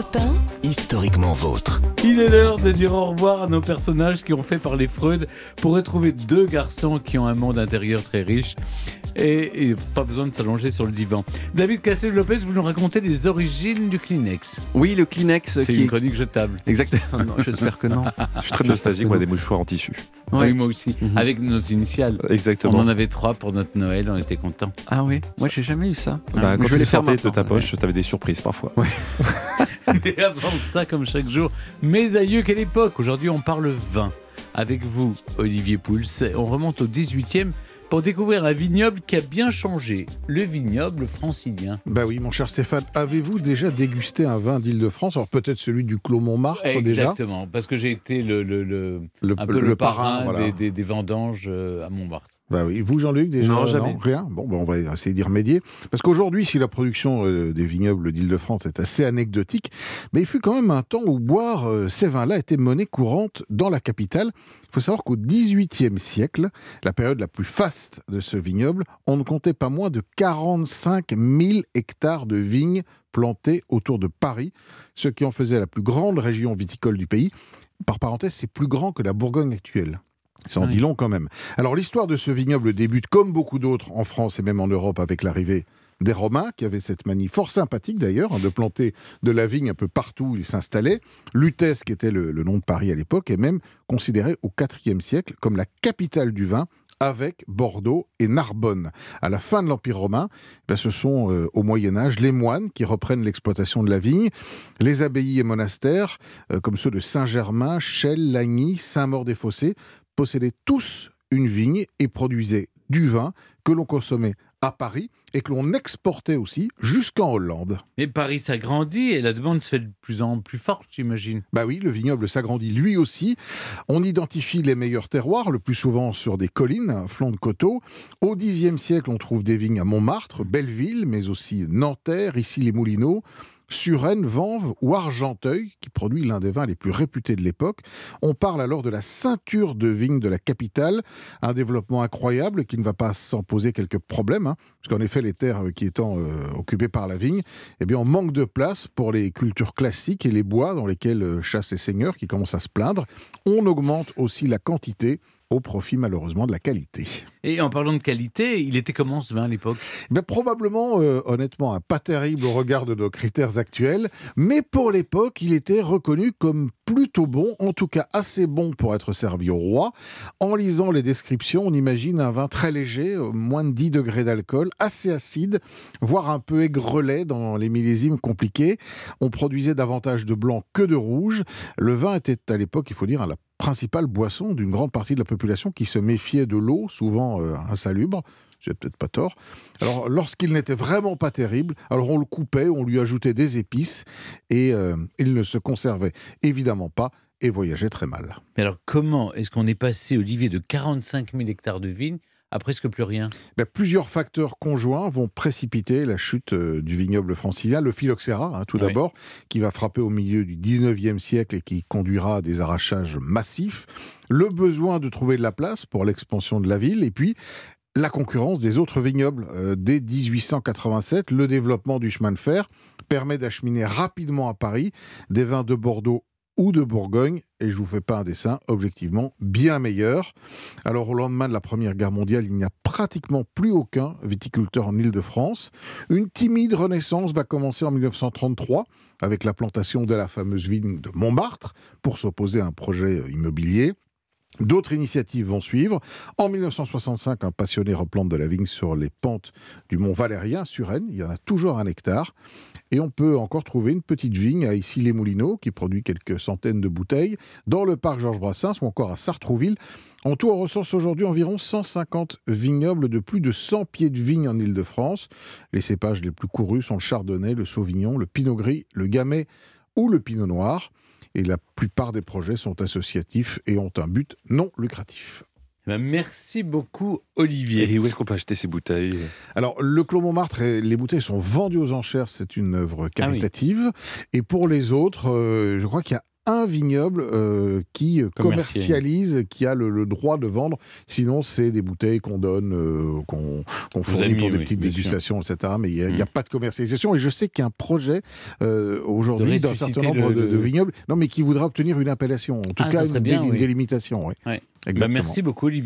Europe 1, historiquement vôtre. Il est l'heure de dire au revoir à nos personnages qui ont fait parler Freud pour retrouver deux garçons qui ont un monde intérieur très riche et, et pas besoin de s'allonger sur le divan. David Cassel-Lopez, vous nous racontez les origines du Kleenex. Oui, le Kleenex C'est qui une chronique jetable. Exactement. Non, J'espère que non. Je suis très nostalgique, moi, des mouchoirs en tissu. Ouais. Oui, moi aussi. Mhm. Avec nos initiales. Exactement. On en avait trois pour notre Noël, on était contents. Ah oui, moi j'ai jamais eu ça. Bah, Ah, quand je tu les sortais de ta poche, t'avais des surprises parfois. Mais avant ça, comme chaque jour, mes aïeux, quelle époque Aujourd'hui, on parle vin. Avec vous, Olivier Pouls, on remonte au 18e pour découvrir un vignoble qui a bien changé, le vignoble francilien. Bah oui, mon cher Stéphane, avez-vous déjà dégusté un vin d'Île-de-France Alors peut-être celui du Clos Montmartre déjà Exactement, parce que j'ai été le, le- le- le, un peu le, parrain, voilà. des, des- des vendanges euh, à Montmartre. Bah oui, vous Jean-Luc déjà Non, jamais. Rien Bon, bah, on va essayer d'y remédier. Parce qu'aujourd'hui, si la production euh, des vignobles d'Île-de-France est assez anecdotique, mais il fut quand même un temps où boire euh, ces vins-là était monnaie courante dans la capitale. Il faut savoir qu'au XVIIIe siècle, la période la plus faste de ce vignoble, on ne comptait pas moins de 45 000 hectares de vignes plantées autour de Paris, ce qui en faisait la plus grande région viticole du pays. Par parenthèse, c'est plus grand que la Bourgogne actuelle. Ça en dit long quand même. Alors l'histoire de ce vignoble débute, comme beaucoup d'autres en France et même en Europe, avec l'arrivée des Romains, qui avaient cette manie fort sympathique d'ailleurs, hein, de planter de la vigne un peu partout où ils s'installaient. Lutèce, qui était le, le nom de Paris à l'époque, est même considéré au IVe siècle comme la capitale du vin, avec Bordeaux et Narbonne. À la fin de l'Empire romain, ben, ce sont euh, au Moyen Âge les moines qui reprennent l'exploitation de la vigne. Les abbayes et monastères, euh, comme ceux de Saint-Germain, Chelles, Lagny, Saint-Maur-des-Fossés, possédaient tous une vigne et produisaient du vin que l'on consommait à Paris et que l'on exportait aussi jusqu'en Hollande. Mais Paris s'agrandit et la demande se fait de plus en plus forte, j'imagine. Bah oui, le vignoble s'agrandit lui aussi. On identifie les meilleurs terroirs, le plus souvent sur des collines, un flanc de coteaux. Au Xe siècle, on trouve des vignes à Montmartre, Belleville, mais aussi Nanterre, ici les Moulineaux. Suresnes, Vanves ou Argenteuil, qui produit l'un des vins les plus réputés de l'époque. On parle alors de la ceinture de vignes de la capitale, un développement incroyable qui ne va pas sans poser quelques problèmes, hein, parce qu'en effet, les terres qui étant euh, occupées par la vigne, eh bien, on manque de place pour les cultures classiques et les bois dans lesquels euh, chassent les seigneurs qui commencent à se plaindre. On augmente aussi la quantité au profit malheureusement de la qualité. Et en parlant de qualité, il était comment ce vin à l'époque? Ben, probablement, euh, honnêtement, un pas terrible au regard de nos critères actuels, mais pour l'époque, il était reconnu comme plutôt bon, en tout cas assez bon pour être servi au roi. En lisant les descriptions, on imagine un vin très léger, euh, moins de 10 degrés d'alcool, assez acide, voire un peu aigrelet dans les millésimes compliqués. On produisait davantage de blanc que de rouge. Le vin était à l'époque, il faut dire, la principale boisson d'une grande partie de la population qui se méfiait de l'eau, souvent euh, insalubre. J'ai peut-être pas tort. Alors, lorsqu'il n'était vraiment pas terrible, alors on le coupait, on lui ajoutait des épices et euh, il ne se conservait évidemment pas et voyageait très mal. Mais alors comment est-ce qu'on est passé, Olivier, de 45 000 hectares de vignes à presque plus rien Ben, plusieurs facteurs conjoints vont précipiter la chute euh, du vignoble francilien. Le phylloxéra, hein, tout Oui. d'abord, qui va frapper au milieu du 19e siècle et qui conduira à des arrachages massifs. Le besoin de trouver de la place pour l'expansion de la ville. Et puis, la concurrence des autres vignobles. Euh, dès 1887, le développement du chemin de fer permet d'acheminer rapidement à Paris des vins de Bordeaux ou de Bourgogne, et je vous fais pas un dessin, objectivement bien meilleur. Alors au lendemain de la Première Guerre mondiale, il n'y a pratiquement plus aucun viticulteur en Île-de-France. Une timide renaissance va commencer en 1933 avec la plantation de la fameuse vigne de Montmartre pour s'opposer à un projet immobilier. D'autres initiatives vont suivre. En 1965, un passionné replante de la vigne sur les pentes du mont Valérien, sur Rennes. Il y en a toujours un hectare. Et on peut encore trouver une petite vigne à Issy-les-Moulineaux, qui produit quelques centaines de bouteilles, dans le parc Georges Brassens ou encore à Sartrouville. En tout, on recense aujourd'hui environ 150 vignobles de plus de 100 pieds de vigne en Île-de-France. Les cépages les plus courus sont le chardonnay, le sauvignon, le pinot gris, le gamay ou le pinot noir. Et la plupart des projets sont associatifs et ont un but non lucratif. Eh ben, Merci beaucoup, Olivier. Et où est-ce qu'on peut acheter ces bouteilles? Alors, le Clos Montmartre, et les bouteilles sont vendues aux enchères, c'est une œuvre caritative. Et pour les autres, euh, je crois qu'il y a un vignoble euh, qui euh, commercialise, qui a le, le, droit de vendre. Sinon, c'est des bouteilles qu'on donne, euh, qu'on fournit amis, pour des oui, petites bien dégustations, etc. Mais il n'y a, Mm. pas de commercialisation. Et je sais qu'il y a un projet euh, aujourd'hui d'un certain nombre le- de, de le- vignobles, non, mais qui voudra obtenir une appellation, en tout Ah, cas une, serait dé- bien, une oui. délimitation. oui. Ouais. Bah, merci beaucoup, Olivier.